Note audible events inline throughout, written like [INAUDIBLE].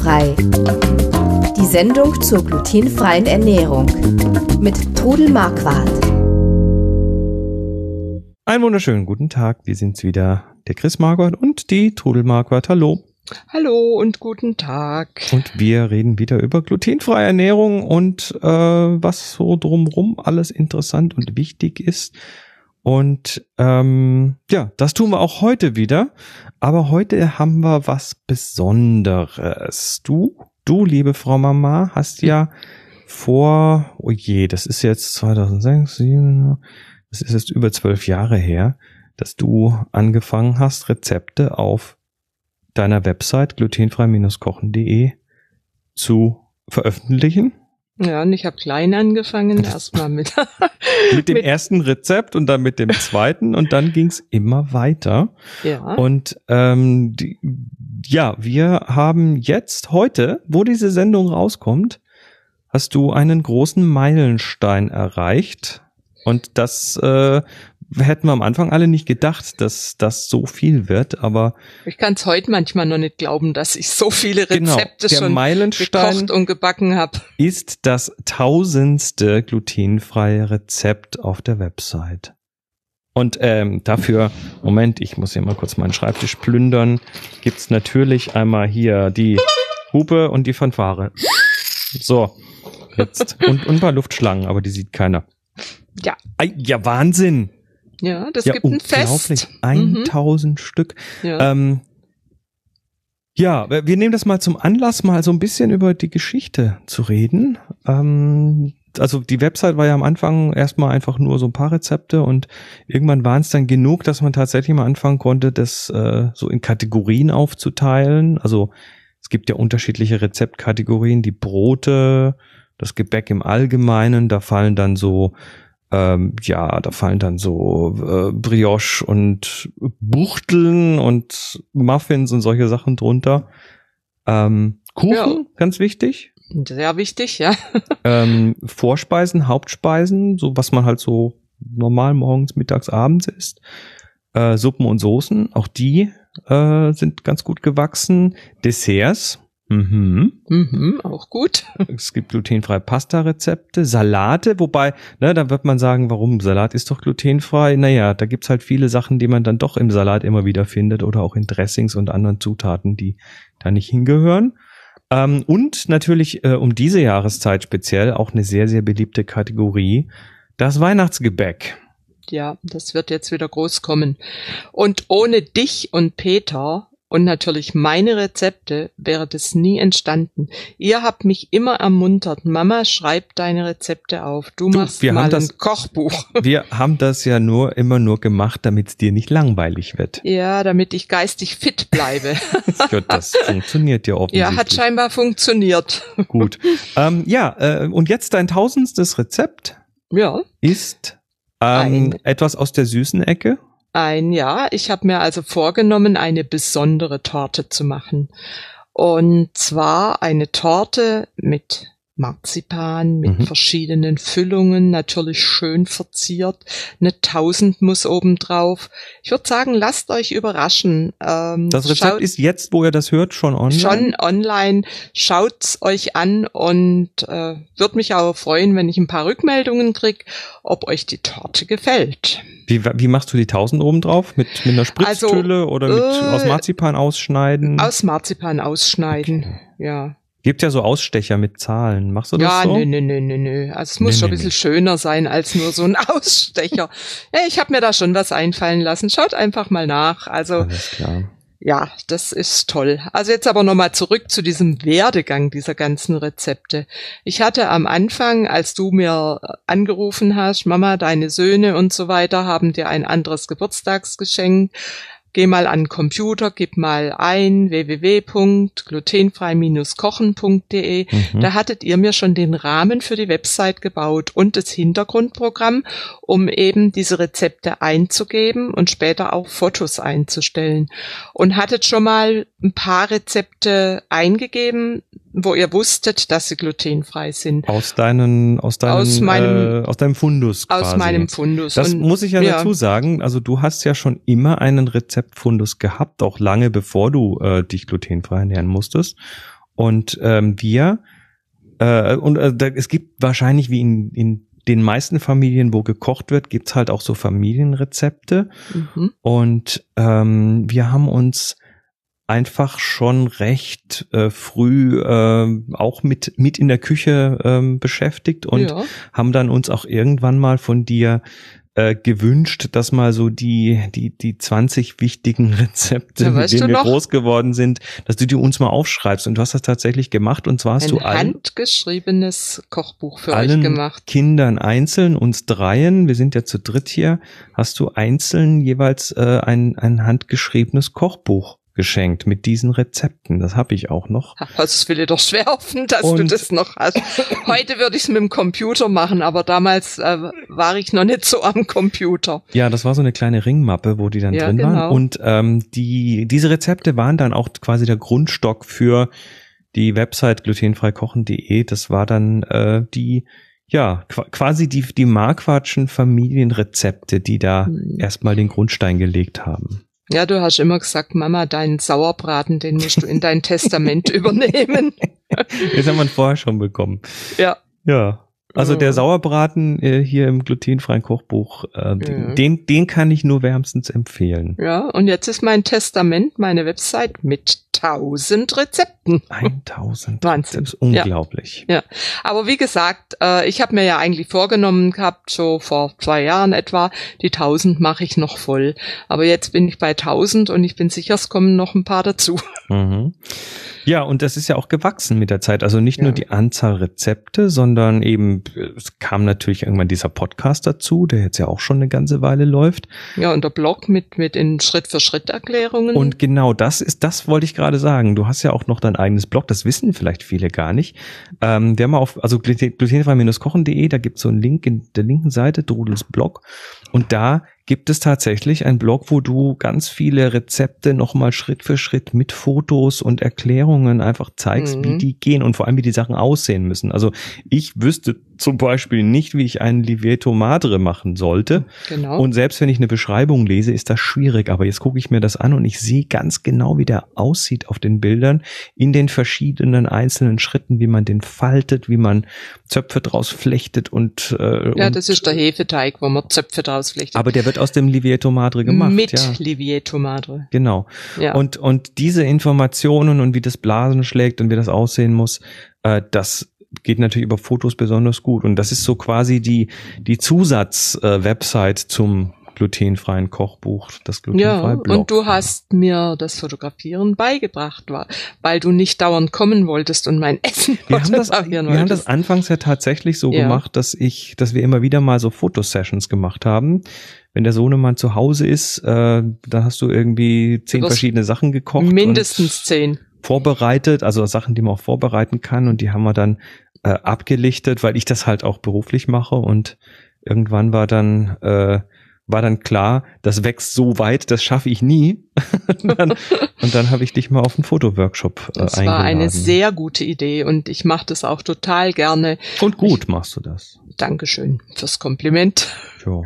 Glutenfrei. Die Sendung zur glutenfreien Ernährung mit Trudel Marquardt. Einen wunderschönen guten Tag. Wir sind's wieder, der Chris Marquardt und die Trudel Marquardt. Hallo. Hallo und guten Tag. Und wir reden wieder über glutenfreie Ernährung und äh, was so drumrum alles interessant und wichtig ist. Und ähm, ja, das tun wir auch heute wieder. Aber heute haben wir was Besonderes. Du, du, liebe Frau Mama, hast ja vor, oh je, das ist jetzt 2006, 2007, das ist jetzt über zwölf Jahre her, dass du angefangen hast, Rezepte auf deiner Website glutenfrei-kochen.de zu veröffentlichen. Ja, und ich habe klein angefangen, erstmal mit [LAUGHS] mit dem mit ersten Rezept und dann mit dem zweiten und dann ging's immer weiter. Ja. Und ähm, die, ja, wir haben jetzt heute, wo diese Sendung rauskommt, hast du einen großen Meilenstein erreicht. Und das äh, hätten wir am Anfang alle nicht gedacht, dass das so viel wird, aber ich kann es heute manchmal noch nicht glauben, dass ich so viele genau, Rezepte genau, schon Meilenstein gekocht und gebacken habe. Ist das tausendste glutenfreie Rezept auf der Website. Und ähm, dafür, Moment, ich muss hier mal kurz meinen Schreibtisch plündern, gibt's natürlich einmal hier die Hupe und die Fanfare. So, jetzt. Und, und ein paar Luftschlangen, aber die sieht keiner. Ja. Ja, Wahnsinn. Ja, das ja, gibt ein Fest. 1000 mhm. Stück. Ja. Ähm, ja, wir nehmen das mal zum Anlass, mal so ein bisschen über die Geschichte zu reden. Ähm, also die Website war ja am Anfang erstmal einfach nur so ein paar Rezepte und irgendwann waren es dann genug, dass man tatsächlich mal anfangen konnte, das äh, so in Kategorien aufzuteilen. Also es gibt ja unterschiedliche Rezeptkategorien, die Brote, das Gebäck im Allgemeinen, da fallen dann so ähm, ja, da fallen dann so äh, Brioche und Buchteln und Muffins und solche Sachen drunter. Ähm, Kuchen, ja. ganz wichtig. Sehr wichtig, ja. [LAUGHS] ähm, Vorspeisen, Hauptspeisen, so was man halt so normal morgens, mittags, abends isst. Äh, Suppen und Soßen, auch die äh, sind ganz gut gewachsen. Desserts, Mhm. Mhm, auch gut. Es gibt glutenfreie Pasta-Rezepte, Salate, wobei, ne, da wird man sagen, warum? Salat ist doch glutenfrei. Naja, da gibt's halt viele Sachen, die man dann doch im Salat immer wieder findet oder auch in Dressings und anderen Zutaten, die da nicht hingehören. Ähm, und natürlich äh, um diese Jahreszeit speziell auch eine sehr, sehr beliebte Kategorie, das Weihnachtsgebäck. Ja, das wird jetzt wieder groß kommen. Und ohne dich und Peter und natürlich meine Rezepte wäre das nie entstanden. Ihr habt mich immer ermuntert, Mama, schreib deine Rezepte auf. Du, du machst wir mal haben das, ein Kochbuch. [LAUGHS] Wir haben das ja nur immer nur gemacht, damit es dir nicht langweilig wird. Ja, damit ich geistig fit bleibe. [LAUGHS] ja, das funktioniert ja offensichtlich. Ja, hat scheinbar funktioniert. [LAUGHS] Gut. Ähm, ja, äh, und jetzt dein tausendstes Rezept. Ja. Ist ähm, etwas aus der süßen Ecke. Ein Jahr. Ich habe mir also vorgenommen, eine besondere Torte zu machen. Und zwar eine Torte mit Marzipan mit mhm. verschiedenen Füllungen, natürlich schön verziert. Eine Tausend muss obendrauf. Ich würde sagen, lasst euch überraschen. Ähm, das Rezept schaut, ist jetzt, wo ihr das hört, schon online? Schon online. Schaut's euch an und äh, würde mich auch freuen, wenn ich ein paar Rückmeldungen krieg, ob euch die Torte gefällt. Wie, wie machst du die Tausend obendrauf? Mit, mit einer Spritztülle also, oder mit, äh, aus Marzipan ausschneiden? Aus Marzipan ausschneiden, okay. ja. Gibt ja so Ausstecher mit Zahlen. Machst du das ja, so? Ja, nö, nö, nö, nö. Also es muss nö, schon nö, ein bisschen schöner sein als nur so ein [LAUGHS] Ausstecher. ja, ich habe mir da schon was einfallen lassen. Schaut einfach mal nach. Also ja, das ist toll. Also jetzt aber nochmal zurück zu diesem Werdegang dieser ganzen Rezepte. Ich hatte am Anfang, als du mir angerufen hast, Mama, deine Söhne und so weiter haben dir ein anderes Geburtstagsgeschenk Geh mal an Computer, gib mal ein www.glutenfrei-kochen.de. Mhm. Da hattet ihr mir schon den Rahmen für die Website gebaut und das Hintergrundprogramm, um eben diese Rezepte einzugeben und später auch Fotos einzustellen. Und hattet schon mal ein paar Rezepte eingegeben, wo ihr wusstet, dass sie glutenfrei sind. Aus deinen, aus deinem, aus meinem, äh, aus deinem Fundus quasi. Aus meinem Fundus. Das Und, muss ich ja, ja, dazu sagen. Also du hast ja schon immer einen Rezeptfundus gehabt, auch lange bevor du äh, dich glutenfrei ernähren musstest. Und ähm, wir, äh, und äh, da, es gibt wahrscheinlich wie in, in den meisten Familien, wo gekocht wird, gibt's halt auch so Familienrezepte. Mhm. Und ähm, wir haben uns einfach schon recht äh, früh äh, auch mit mit in der Küche äh, beschäftigt und ja. haben dann uns auch irgendwann mal von dir äh, gewünscht, dass mal so die, die, die 20 wichtigen [LAUGHS] Rezepte, ja, mit denen wir noch? groß geworden sind, dass du die uns mal aufschreibst. Und du hast das tatsächlich gemacht. Und zwar hast Ein du ein handgeschriebenes Kochbuch für euch gemacht. Kindern einzeln, uns dreien, wir sind ja zu dritt hier, hast du einzeln jeweils äh, ein, ein handgeschriebenes Kochbuch geschenkt mit diesen Rezepten. Das habe ich auch noch. Das will dir doch schwer hoffen, dass und du das noch hast. Heute würde ich es mit dem Computer machen, aber damals äh, war ich noch nicht so am Computer. Ja, das war so eine kleine Ringmappe, wo die dann ja, drin genau. waren. Und ähm, die diese Rezepte waren dann auch quasi der Grundstock für die Website glutenfreikochen.de. Das war dann äh, die ja, quasi die, die Marquardschen Familienrezepte, die da hm. erstmal den Grundstein gelegt haben. Ja, du hast immer gesagt, Mama, deinen Sauerbraten, den musst du in dein [LAUGHS] Testament übernehmen. Das haben wir vorher schon bekommen. Ja. Ja. Also der Sauerbraten äh, hier im glutenfreien Kochbuch, äh, mhm. den, den kann ich nur wärmstens empfehlen. Ja, und jetzt ist mein Testament, meine Website mit tausend Rezepten. 1000. Wahnsinn. Das ist unglaublich. Ja, ja. aber wie gesagt, äh, ich habe mir ja eigentlich vorgenommen gehabt, so vor zwei Jahren etwa, die tausend mache ich noch voll. Aber jetzt bin ich bei tausend und ich bin sicher, es kommen noch ein paar dazu. [LAUGHS] Mhm. Ja, und das ist ja auch gewachsen mit der Zeit. Also nicht ja. nur die Anzahl Rezepte, sondern eben, es kam natürlich irgendwann dieser Podcast dazu, der jetzt ja auch schon eine ganze Weile läuft. Ja, und der Blog mit, mit in Schritt-für-Schritt-Erklärungen. Und genau das ist, das wollte ich gerade sagen. Du hast ja auch noch dein eigenes Blog, das wissen vielleicht viele gar nicht. Ähm, der mal auf, also glutenfrei-kochen.de, da gibt es so einen Link in der linken Seite, Drudels Blog. Und da gibt es tatsächlich einen Blog, wo du ganz viele Rezepte nochmal Schritt für Schritt mit Fotos und Erklärungen einfach zeigst, mhm. wie die gehen und vor allem, wie die Sachen aussehen müssen. Also ich wüsste zum Beispiel nicht, wie ich einen Livieto Madre machen sollte. Genau. Und selbst wenn ich eine Beschreibung lese, ist das schwierig. Aber jetzt gucke ich mir das an und ich sehe ganz genau, wie der aussieht auf den Bildern in den verschiedenen einzelnen Schritten, wie man den faltet, wie man Zöpfe draus flechtet und äh, ja, das ist der Hefeteig, wo man Zöpfe draus flechtet. Aber der wird aus dem Livieto Madre gemacht. Mit ja. Livieto Madre. Genau. Ja. Und und diese Informationen und wie das Blasen schlägt und wie das aussehen muss, äh, das geht natürlich über Fotos besonders gut. Und das ist so quasi die, die Zusatz-Website äh, zum glutenfreien Kochbuch, das glutenfreie ja, Blog. Und du hast mir das Fotografieren beigebracht, weil du nicht dauernd kommen wolltest und mein Essen wir haben das, Wir haben das anfangs ja tatsächlich so ja. gemacht, dass ich, dass wir immer wieder mal so Fotosessions gemacht haben. Wenn der Sohnemann zu Hause ist, äh, dann hast du irgendwie zehn verschiedene Sachen gekocht. Mindestens zehn vorbereitet, also Sachen, die man auch vorbereiten kann und die haben wir dann äh, abgelichtet, weil ich das halt auch beruflich mache und irgendwann war dann äh, war dann klar, das wächst so weit, das schaffe ich nie. [LAUGHS] und dann, dann habe ich dich mal auf einen Fotoworkshop äh, das eingeladen. Das war eine sehr gute Idee und ich mache das auch total gerne. Und gut ich, machst du das. Dankeschön fürs Kompliment. Ja,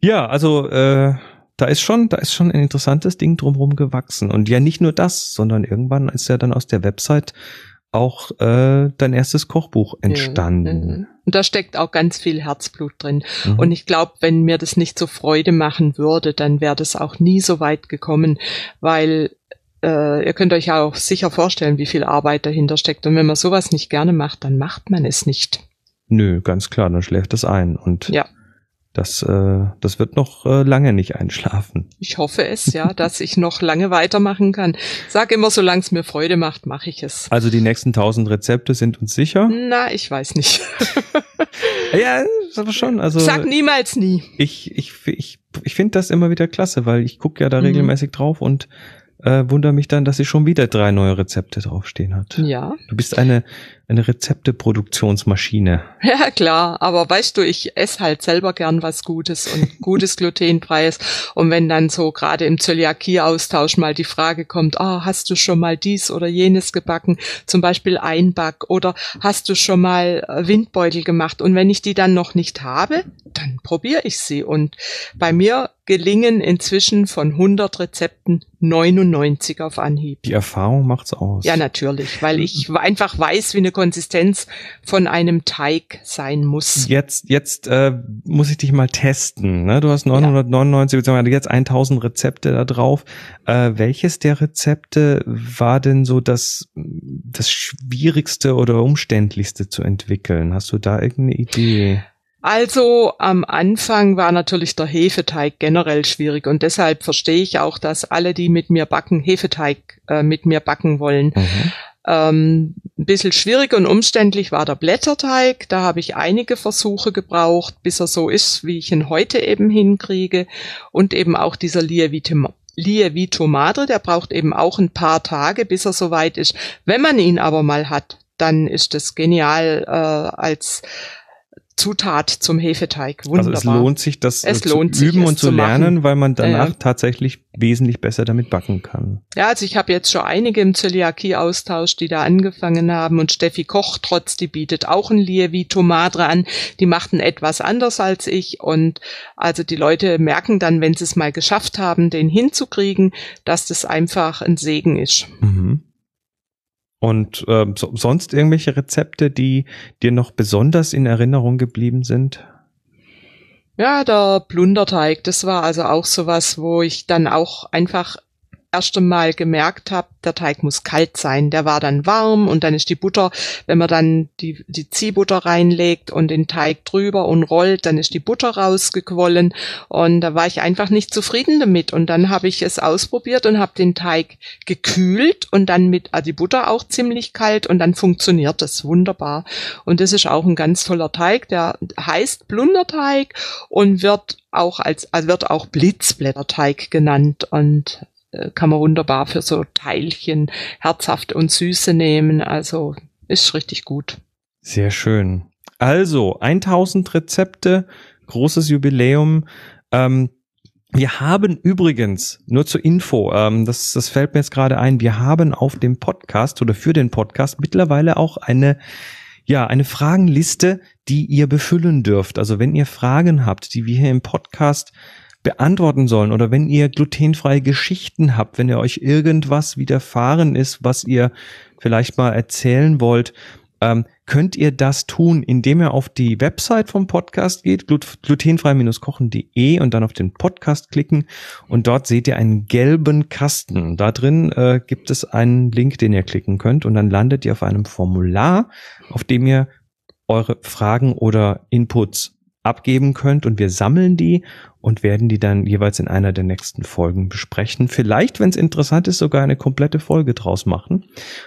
ja also äh, da ist schon, da ist schon ein interessantes Ding drumherum gewachsen. Und ja, nicht nur das, sondern irgendwann ist ja dann aus der Website auch äh, dein erstes Kochbuch entstanden. Ja, und da steckt auch ganz viel Herzblut drin. Mhm. Und ich glaube, wenn mir das nicht so Freude machen würde, dann wäre das auch nie so weit gekommen, weil äh, ihr könnt euch ja auch sicher vorstellen, wie viel Arbeit dahinter steckt. Und wenn man sowas nicht gerne macht, dann macht man es nicht. Nö, ganz klar, dann schläft es ein. Und ja. Das, äh, das wird noch äh, lange nicht einschlafen. Ich hoffe es, ja, [LAUGHS] dass ich noch lange weitermachen kann. Sag immer, solange es mir Freude macht, mache ich es. Also die nächsten tausend Rezepte sind uns sicher? Na, ich weiß nicht. [LAUGHS] ja, aber schon. Also Sag niemals nie. Ich, ich, ich, ich finde das immer wieder klasse, weil ich gucke ja da mhm. regelmäßig drauf und äh, wundere mich dann, dass sie schon wieder drei neue Rezepte draufstehen hat. Ja. Du bist eine, eine Rezepteproduktionsmaschine. [LAUGHS] Ja, klar. Aber weißt du, ich esse halt selber gern was Gutes und [LAUGHS] gutes glutenfreies. Und wenn dann so gerade im Zöliakie-Austausch mal die Frage kommt, ah, oh, hast du schon mal dies oder jenes gebacken? Zum Beispiel Einback oder hast du schon mal äh, Windbeutel gemacht? Und wenn ich die dann noch nicht habe, dann probiere ich sie. Und bei mir gelingen inzwischen von 100 Rezepten 99 auf Anhieb. Die Erfahrung macht's aus. Ja, natürlich, weil ich [LAUGHS] einfach weiß, wie eine Konsistenz von einem Teig sein muss. Jetzt, jetzt äh, muss ich dich mal testen. Ne? Du hast 999 ja. beziehungsweise jetzt 1000 Rezepte da drauf. Äh, welches der Rezepte war denn so das, das schwierigste oder umständlichste zu entwickeln? Hast du da irgendeine Idee? Also am Anfang war natürlich der Hefeteig generell schwierig und deshalb verstehe ich auch, dass alle, die mit mir backen, Hefeteig äh, mit mir backen wollen. Mhm. Ähm, ein bisschen schwierig und umständlich war der Blätterteig. Da habe ich einige Versuche gebraucht, bis er so ist, wie ich ihn heute eben hinkriege. Und eben auch dieser Lievito Madre, der braucht eben auch ein paar Tage, bis er soweit ist. Wenn man ihn aber mal hat, dann ist es genial äh, als Zutat zum Hefeteig. Wunderbar. Also es lohnt sich, das es zu üben sich, und zu lernen, machen. weil man danach ja. tatsächlich wesentlich besser damit backen kann. Ja, also ich habe jetzt schon einige im Zöliakie-Austausch, die da angefangen haben und Steffi Koch trotz, die bietet auch ein Lievito Madre an. Die machten etwas anders als ich und also die Leute merken dann, wenn sie es mal geschafft haben, den hinzukriegen, dass das einfach ein Segen ist. Mhm. Und äh, so, sonst irgendwelche Rezepte, die dir noch besonders in Erinnerung geblieben sind? Ja, der Plunderteig, das war also auch sowas, wo ich dann auch einfach erst einmal gemerkt habe, der Teig muss kalt sein. Der war dann warm und dann ist die Butter, wenn man dann die, die Ziehbutter reinlegt und den Teig drüber und rollt, dann ist die Butter rausgequollen und da war ich einfach nicht zufrieden damit. Und dann habe ich es ausprobiert und habe den Teig gekühlt und dann mit also die Butter auch ziemlich kalt und dann funktioniert das wunderbar. Und das ist auch ein ganz toller Teig, der heißt Blunderteig und wird auch als, also wird auch Blitzblätterteig genannt und kann man wunderbar für so Teilchen herzhaft und süße nehmen. Also ist richtig gut. Sehr schön. Also 1000 Rezepte, großes Jubiläum. Ähm, wir haben übrigens, nur zur Info, ähm, das, das fällt mir jetzt gerade ein, wir haben auf dem Podcast oder für den Podcast mittlerweile auch eine, ja, eine Fragenliste, die ihr befüllen dürft. Also wenn ihr Fragen habt, die wir hier im Podcast beantworten sollen oder wenn ihr glutenfreie Geschichten habt, wenn ihr euch irgendwas widerfahren ist, was ihr vielleicht mal erzählen wollt, ähm, könnt ihr das tun, indem ihr auf die Website vom Podcast geht, glutenfrei-kochen.de und dann auf den Podcast klicken und dort seht ihr einen gelben Kasten. Da drin äh, gibt es einen Link, den ihr klicken könnt und dann landet ihr auf einem Formular, auf dem ihr eure Fragen oder Inputs abgeben könnt und wir sammeln die und werden die dann jeweils in einer der nächsten Folgen besprechen. Vielleicht, wenn es interessant ist, sogar eine komplette Folge draus machen.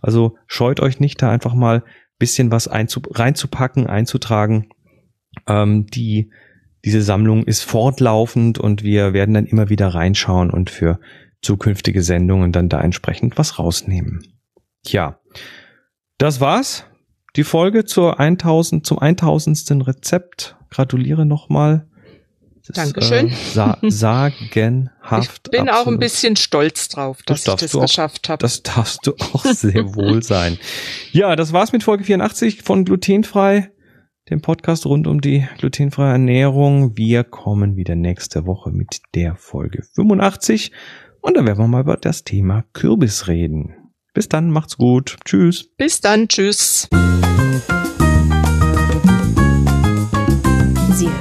Also scheut euch nicht, da einfach mal bisschen was reinzupacken, einzutragen. Ähm, die, diese Sammlung ist fortlaufend und wir werden dann immer wieder reinschauen und für zukünftige Sendungen dann da entsprechend was rausnehmen. Tja, das war's. Die Folge zur 1000, zum 1000. Rezept gratuliere nochmal. Dankeschön. Äh, sa [LAUGHS] sagenhaft. Ich bin absolut. auch ein bisschen stolz drauf, dass das ich das geschafft habe. Das darfst du auch sehr [LAUGHS] wohl sein. Ja, das war's mit Folge 84 von Glutenfrei, dem Podcast rund um die glutenfreie Ernährung. Wir kommen wieder nächste Woche mit der Folge 85 und dann werden wir mal über das Thema Kürbis reden. Bis dann, macht's gut. Tschüss. Bis dann, tschüss.